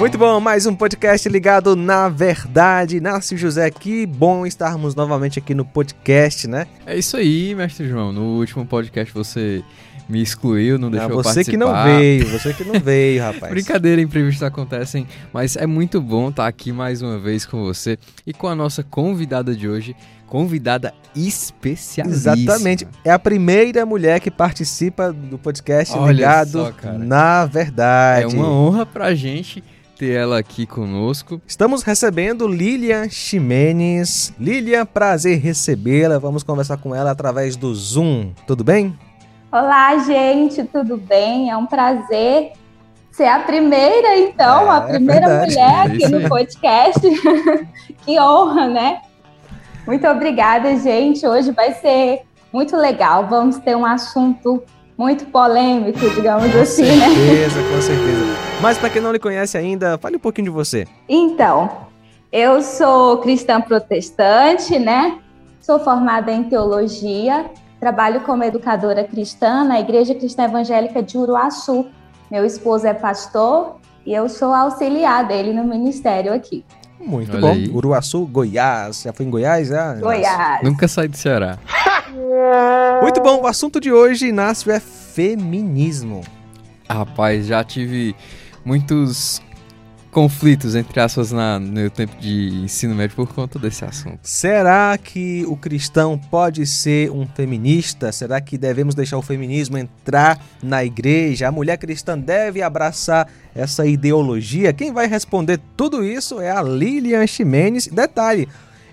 Muito bom, mais um podcast ligado na verdade. Nácio José, que bom estarmos novamente aqui no podcast, né? É isso aí, mestre João. No último podcast você me excluiu, não deixou ah, você que não veio, você que não veio, rapaz. Brincadeira, imprevistos acontecem, mas é muito bom estar aqui mais uma vez com você e com a nossa convidada de hoje, convidada especialíssima. Exatamente. É a primeira mulher que participa do podcast Olha ligado só, na verdade. É uma honra pra gente ter ela aqui conosco. Estamos recebendo Lilian Ximenes. Lilian, prazer recebê-la. Vamos conversar com ela através do Zoom. Tudo bem? Olá, gente, tudo bem? É um prazer ser a primeira, então, É, a primeira verdade. mulher É aqui no podcast. que honra, né? Muito obrigada, gente. Hoje vai ser muito legal. Vamos ter um assunto muito polêmico, digamos assim, né? certeza, com certeza. Mas para quem não lhe conhece ainda, fale um pouquinho de você. Então, eu sou cristã protestante, né? Sou formada em teologia, trabalho como educadora cristã na Igreja Cristã Evangélica de Uruaçu. Meu esposo é pastor e eu sou auxiliar dele no ministério aqui. Muito Olha bom. aí. Uruaçu, Goiás. Já foi em Goiás? Já? Goiás. Nunca saí do Ceará. Muito bom. O assunto de hoje, Inácio, é feminismo. Rapaz, já tive muitos conflitos, entre aspas, na, no tempo de ensino médio por conta desse assunto. Será que o cristão pode ser um feminista? Será que devemos deixar o feminismo entrar na igreja? A mulher cristã deve abraçar essa ideologia? Quem vai responder tudo isso é a Lilian Ximenes. Detalhe,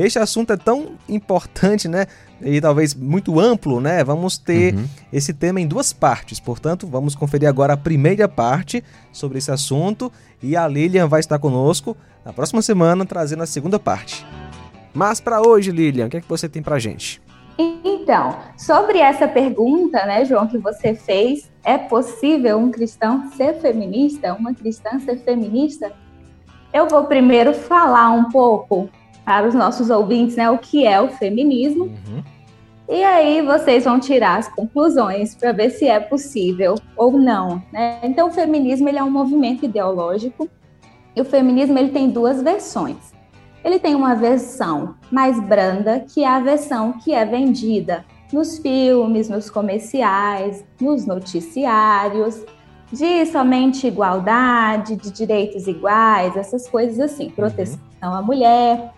este assunto é tão importante, né? E talvez muito amplo, né? Vamos ter Uhum. esse tema em duas partes. Portanto, vamos conferir agora a primeira parte sobre esse assunto e a Lilian vai estar conosco na próxima semana trazendo a segunda parte. Mas para hoje, Lilian, o que é que você tem pra gente? Então, sobre essa pergunta, né, João, que você fez, é possível um cristão ser feminista, uma cristã ser feminista? Eu vou primeiro falar um pouco para os nossos ouvintes, né, o que é o feminismo, Uhum. e aí vocês vão tirar as conclusões para ver se é possível ou não, né? Então, o feminismo ele é um movimento ideológico e o feminismo ele tem duas versões. Ele tem uma versão mais branda, que é a versão que é vendida nos filmes, nos comerciais, nos noticiários, de somente igualdade, de direitos iguais, essas coisas assim, proteção à mulher.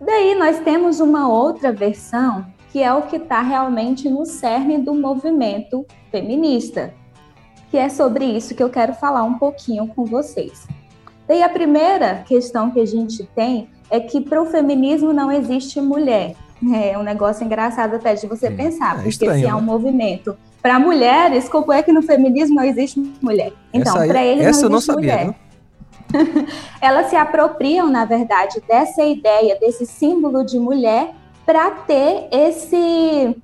Daí nós temos uma outra versão, que é o que está realmente no cerne do movimento feminista, que é sobre isso que eu quero falar um pouquinho com vocês. Daí a primeira questão que a gente tem é que para o feminismo não existe mulher. É um negócio engraçado até de você Hum, pensar, é porque estranho, se é né? um movimento para mulheres, como é que no feminismo não existe mulher? Então, para eles essa eu não não existe sabia, mulher. Elas se apropriam, na verdade, dessa ideia, desse símbolo de mulher, para ter esse,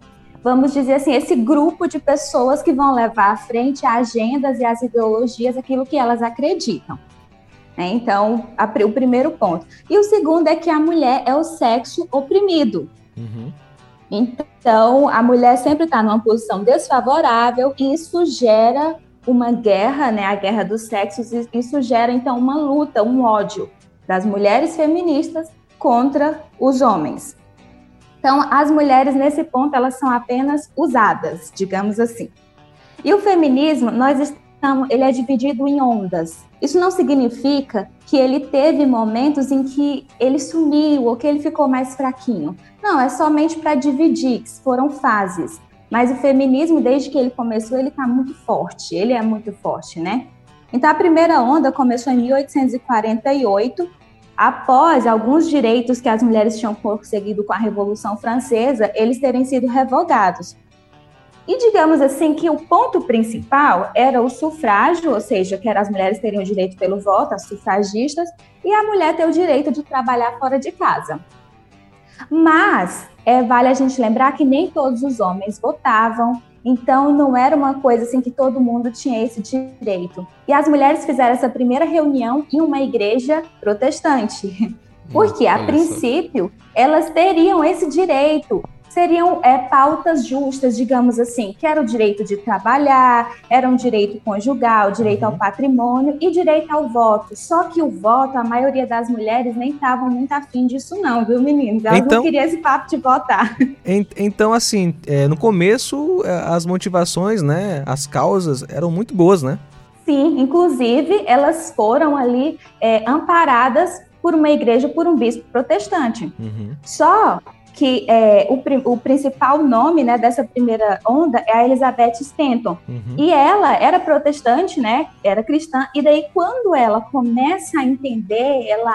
vamos dizer assim, esse grupo de pessoas que vão levar à frente as agendas e as ideologias, aquilo que elas acreditam. né? Então, a o primeiro ponto. E o segundo é que a mulher é o sexo oprimido. Uhum. Então, a mulher sempre está numa posição desfavorável e isso gera uma guerra, né? A guerra dos sexos, e isso gera então uma luta, um ódio das mulheres feministas contra os homens. Então, as mulheres nesse ponto elas são apenas usadas, digamos assim. E o feminismo, nós estamos, ele é dividido em ondas. Isso não significa que ele teve momentos em que ele sumiu ou que ele ficou mais fraquinho. Não, é somente para dividir, que foram fases. Mas o feminismo, desde que ele começou, ele está muito forte. Ele é muito forte, né? Então, a primeira onda começou em 1848, após alguns direitos que as mulheres tinham conseguido com a Revolução Francesa, eles terem sido revogados. E digamos assim que o ponto principal era o sufrágio, ou seja, que as mulheres terem o direito pelo voto, as sufragistas, e a mulher ter o direito de trabalhar fora de casa. Mas é, vale a gente lembrar que nem todos os homens votavam, então não era uma coisa assim que todo mundo tinha esse direito. E as mulheres fizeram essa primeira reunião em uma igreja protestante. Porque, a só. princípio, elas teriam esse direito, seriam é, pautas justas, digamos assim, que era o direito de trabalhar, era um direito conjugal, direito ao uhum. patrimônio e direito ao voto. Só que o voto, a maioria das mulheres nem estavam muito afim disso não, viu, meninos? Elas então, não queriam esse papo de votar. então, assim, é, no começo, é, as motivações, né, as causas eram muito boas, né? Sim, inclusive elas foram ali é, amparadas por uma igreja, por um bispo protestante. Uhum. Só que é, o, o, principal nome né, dessa primeira onda é a Elizabeth Stanton. Uhum. E ela era protestante, né? Era cristã. E daí, quando ela começa a entender, ela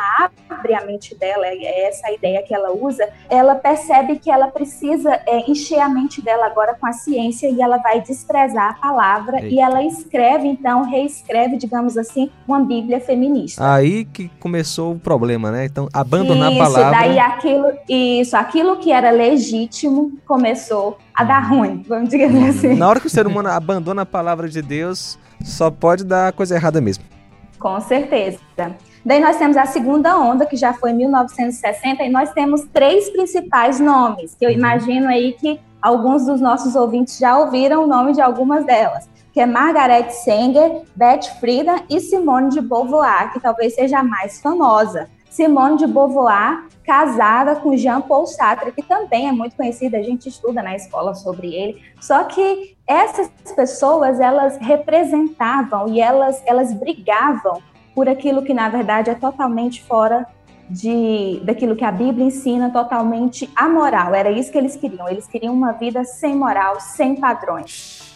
abre a mente dela, é essa ideia que ela usa, ela percebe que ela precisa é, encher a mente dela agora com a ciência e ela vai desprezar a palavra Eita. e ela escreve, então, reescreve, digamos assim, uma Bíblia feminista. Aí que começou o problema, né? Então, abandonar isso, a palavra. Daí aquilo, isso, aquilo aquilo que era legítimo começou a dar ruim, vamos dizer assim. Na hora que o ser humano abandona a palavra de Deus, só pode dar coisa errada mesmo. Com certeza. Daí nós temos a segunda onda, que já foi em 1960, e nós temos três principais nomes, que eu uhum. imagino aí que alguns dos nossos ouvintes já ouviram o nome de algumas delas, que é Margaret Sanger, Beth Friedan e Simone de Beauvoir, que talvez seja a mais famosa. Simone de Beauvoir, casada com Jean Paul Sartre, que também é muito conhecido, a gente estuda na escola sobre ele. Só que essas pessoas, elas representavam e elas, elas brigavam por aquilo que na verdade é totalmente fora de daquilo que a Bíblia ensina, totalmente amoral. Era isso que eles queriam. Eles queriam uma vida sem moral, sem padrões.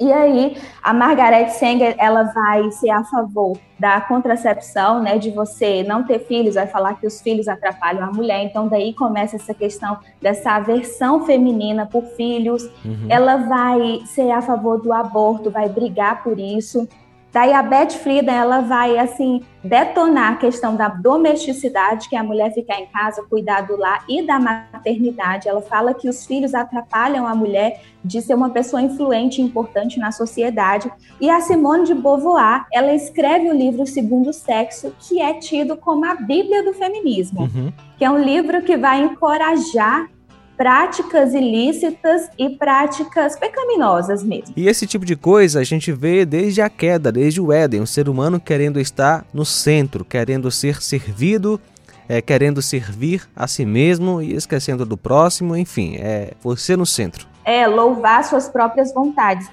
E aí, a Margaret Sanger, ela vai ser a favor da contracepção, né, de você não ter filhos, vai falar que os filhos atrapalham a mulher. Então, daí começa essa questão dessa aversão feminina por filhos. Uhum. Ela vai ser a favor do aborto, vai brigar por isso. Daí a Beth Friedan, ela vai, assim, detonar a questão da domesticidade, que é a mulher ficar em casa, cuidar do lar e da maternidade. Ela fala que os filhos atrapalham a mulher de ser uma pessoa influente e importante na sociedade. E a Simone de Beauvoir, ela escreve o livro Segundo Sexo, que é tido como a Bíblia do feminismo, uhum. que é um livro que vai encorajar práticas ilícitas e práticas pecaminosas mesmo. E esse tipo de coisa a gente vê desde a queda, desde o Éden, o ser humano querendo estar no centro, querendo ser servido, é, querendo servir a si mesmo e esquecendo do próximo, enfim, é você no centro. É, louvar suas próprias vontades.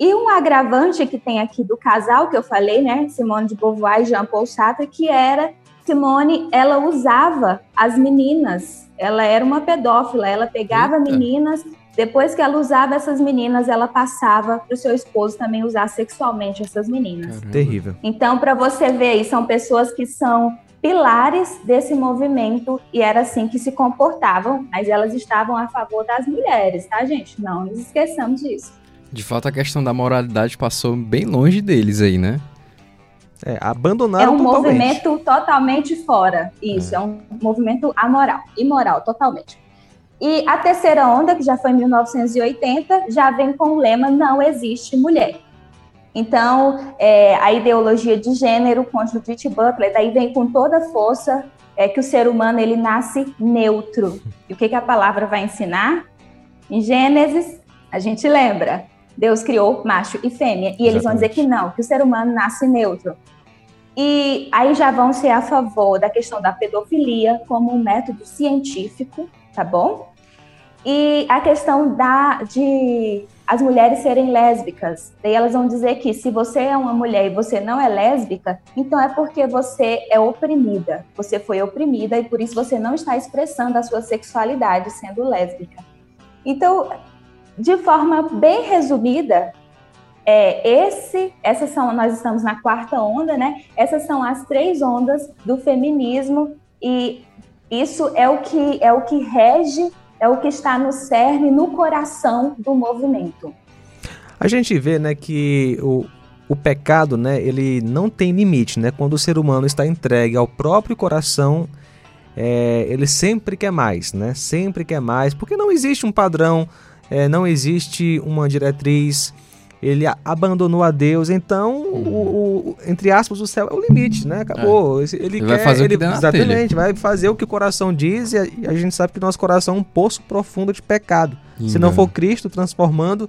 E um agravante que tem aqui do casal que eu falei, né, Simone de Beauvoir e Jean Paul Sartre, que era Simone, ela usava as meninas ela era uma pedófila, ela pegava Eita. meninas, depois que ela usava essas meninas, ela passava para o seu esposo também usar sexualmente essas meninas. Caramba. Terrível. Então, para você ver aí, são pessoas que são pilares desse movimento e era assim que se comportavam, mas elas estavam a favor das mulheres, tá, gente? Não nos esqueçamos disso. De fato, a questão da moralidade passou bem longe deles aí, né? É, abandonaram É um totalmente. movimento totalmente fora. Isso, é. é um movimento amoral, imoral, totalmente. E a terceira onda, que já foi em 1980, já vem com o lema Não existe mulher. Então, é, a ideologia de gênero com Judith Butler, daí vem com toda a força é que o ser humano ele nasce neutro. E o que, que a palavra vai ensinar? Em Gênesis, a gente lembra, Deus criou macho e fêmea. E eles Exatamente. vão dizer que não, que o ser humano nasce neutro. E aí já vão ser a favor da questão da pedofilia como um método científico, tá bom? E a questão da de as mulheres serem lésbicas. Daí elas vão dizer que se você é uma mulher e você não é lésbica, então é porque você é oprimida. Você foi oprimida e por isso você não está expressando a sua sexualidade sendo lésbica. Então, de forma bem resumida, é, esse, essas são, nós estamos na quarta onda, né? Essas são as três ondas do feminismo e isso é o que é o que rege, é o que está no cerne, no coração do movimento. A gente vê, né, que o, o pecado, né, ele não tem limite, né? Quando o ser humano está entregue ao próprio coração, é, ele sempre quer mais, né? Sempre quer mais, porque não existe um padrão é, não existe uma diretriz ele abandonou a Deus, então, o, o, entre aspas, o céu é o limite, né? Acabou. É. Ele, ele quer, vai fazer ele, o que Exatamente, vai fazer o que o coração diz e a, e a, gente sabe que nosso coração é um poço profundo de pecado. Se não for Cristo transformando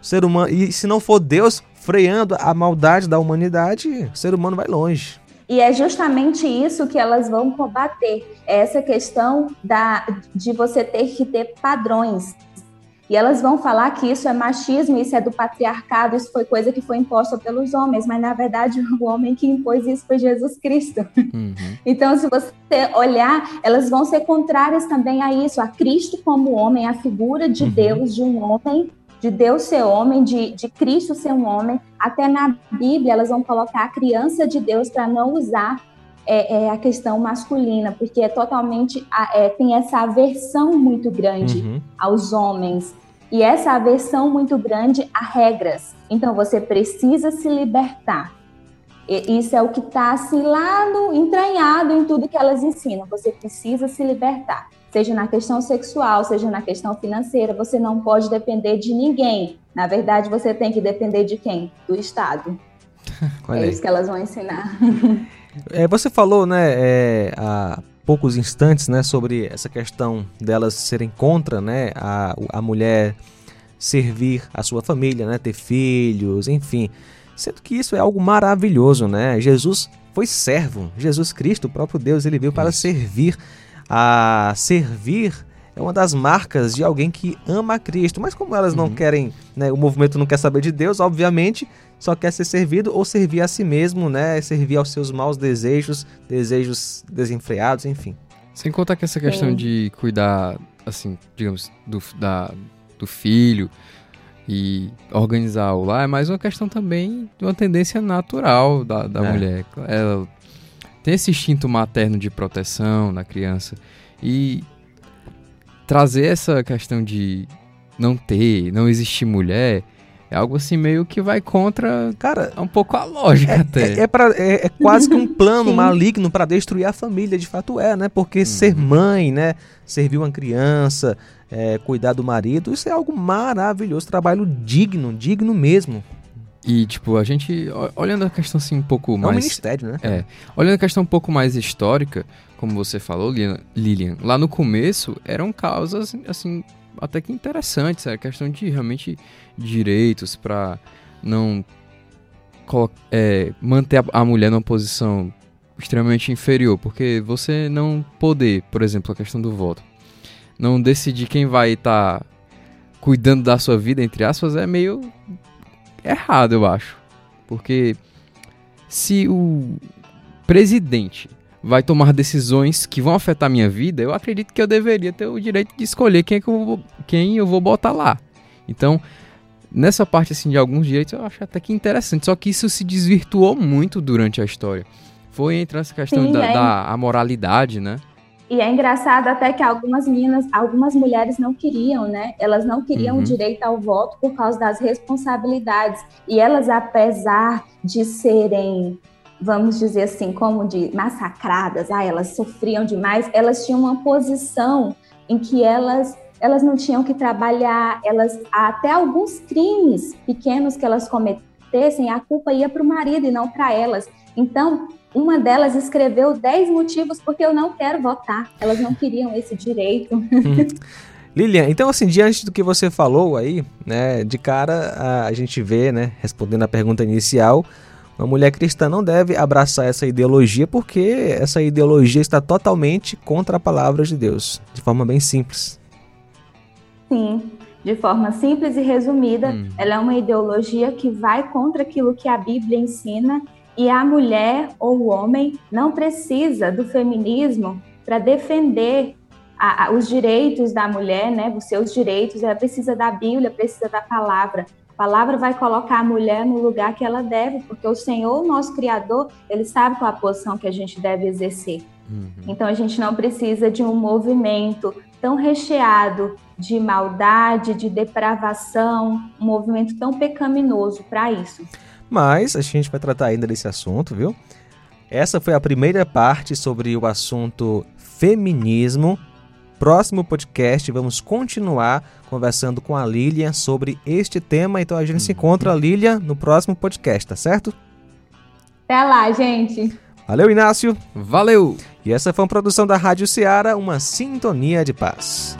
o ser humano, e se não for Deus freando a maldade da humanidade, o ser humano vai longe. E é justamente isso que elas vão combater, essa questão da, de você ter que ter padrões. E elas vão falar que isso é machismo, isso é do patriarcado, isso foi coisa que foi imposta pelos homens, mas na verdade o homem que impôs isso foi Jesus Cristo. Uhum. Então, se você olhar, elas vão ser contrárias também a isso, a Cristo como homem, a figura de uhum. Deus, de um homem de Deus ser homem, de, de Cristo ser um homem. Até na Bíblia elas vão colocar a criança de Deus para não usar é, é, a questão masculina, porque é totalmente é, tem essa aversão muito grande uhum. aos homens e essa aversão muito grande a regras. Então você precisa se libertar. E isso é o que está assim lá no entranhado em tudo que elas ensinam. Você precisa se libertar seja na questão sexual, seja na questão financeira, você não pode depender de ninguém. Na verdade, você tem que depender de quem? Do Estado. é isso que elas vão ensinar. É, você falou, né, é, há poucos instantes, né, sobre essa questão delas serem contra, né, a, a mulher servir a sua família, né, ter filhos, enfim. Sendo que isso é algo maravilhoso, né? Jesus foi servo, Jesus Cristo, o próprio Deus, ele veio para servir a servir é uma das marcas de alguém que ama a Cristo. Mas como elas não uhum. querem, né, o movimento não quer saber de Deus, obviamente só quer ser servido ou servir a si mesmo, né, servir aos seus maus desejos, desejos desenfreados, enfim. Sem contar que essa questão Sim. de cuidar, assim, digamos, do, da, do filho e organizar o lar é mais uma questão também de uma tendência natural da, da é. mulher. Ela tem esse instinto materno de proteção na criança e trazer essa questão de não ter, não existir mulher é algo assim meio que vai contra, cara, um pouco a lógica é, até. É, é, pra, é, é quase que um plano maligno para destruir a família, de fato é, né? Porque uhum. ser mãe, né? Servir uma criança, é, cuidar do marido, isso é algo maravilhoso, trabalho digno, digno mesmo. E, tipo, a gente, olhando a questão assim um pouco mais. É um ministério, né? É. Olhando a questão um pouco mais histórica, como você falou, Lilian, lá no começo eram causas, assim, até que interessantes. Era questão de realmente direitos para não é, manter a, a mulher numa posição extremamente inferior. Porque você não poder, por exemplo, a questão do voto, não decidir quem vai estar tá cuidando da sua vida, entre aspas, é meio errado, eu acho. Porque se o presidente vai tomar decisões que vão afetar minha vida, eu acredito que eu deveria ter o direito de escolher quem, é que eu, vou, quem eu vou botar lá. Então, nessa parte assim de alguns direitos, eu acho até que interessante. Só que isso se desvirtuou muito durante a história. Foi entre essa questão Sim, da, é. da moralidade, né? E é engraçado até que algumas meninas, algumas mulheres não queriam, né? Elas não queriam uhum. o direito ao voto por causa das responsabilidades. E elas, apesar de serem, vamos dizer assim, como de massacradas, ah, elas sofriam demais, elas tinham uma posição em que elas elas não tinham que trabalhar, elas até alguns crimes pequenos que elas cometessem, a culpa ia para o marido e não para elas. Então, uma delas escreveu 10 motivos porque eu não quero votar. Elas não queriam esse direito. Hum. Lilian, então assim, diante do que você falou aí, né, de cara a, a gente vê, né, respondendo a pergunta inicial, uma mulher cristã não deve abraçar essa ideologia porque essa ideologia está totalmente contra a palavra de Deus, de forma bem simples. Sim, de forma simples e resumida, hum. ela é uma ideologia que vai contra aquilo que a Bíblia ensina e a mulher ou o homem não precisa do feminismo para defender a, a, os direitos da mulher, né? Os seus direitos. Ela precisa da Bíblia, precisa da palavra. A palavra vai colocar a mulher no lugar que ela deve, porque o Senhor, nosso Criador, ele sabe qual a posição que a gente deve exercer. Uhum. Então a gente não precisa de um movimento tão recheado de maldade, de depravação, um movimento tão pecaminoso para isso. Mas a gente vai tratar ainda desse assunto, viu? Essa foi a primeira parte sobre o assunto feminismo. próximo podcast vamos continuar conversando com a Lilian sobre este tema. Então a gente se encontra, Lilian, no próximo podcast, tá certo? Até lá, gente. Valeu, Inácio. Valeu! E essa foi uma produção da Rádio Ceará, uma sintonia de paz.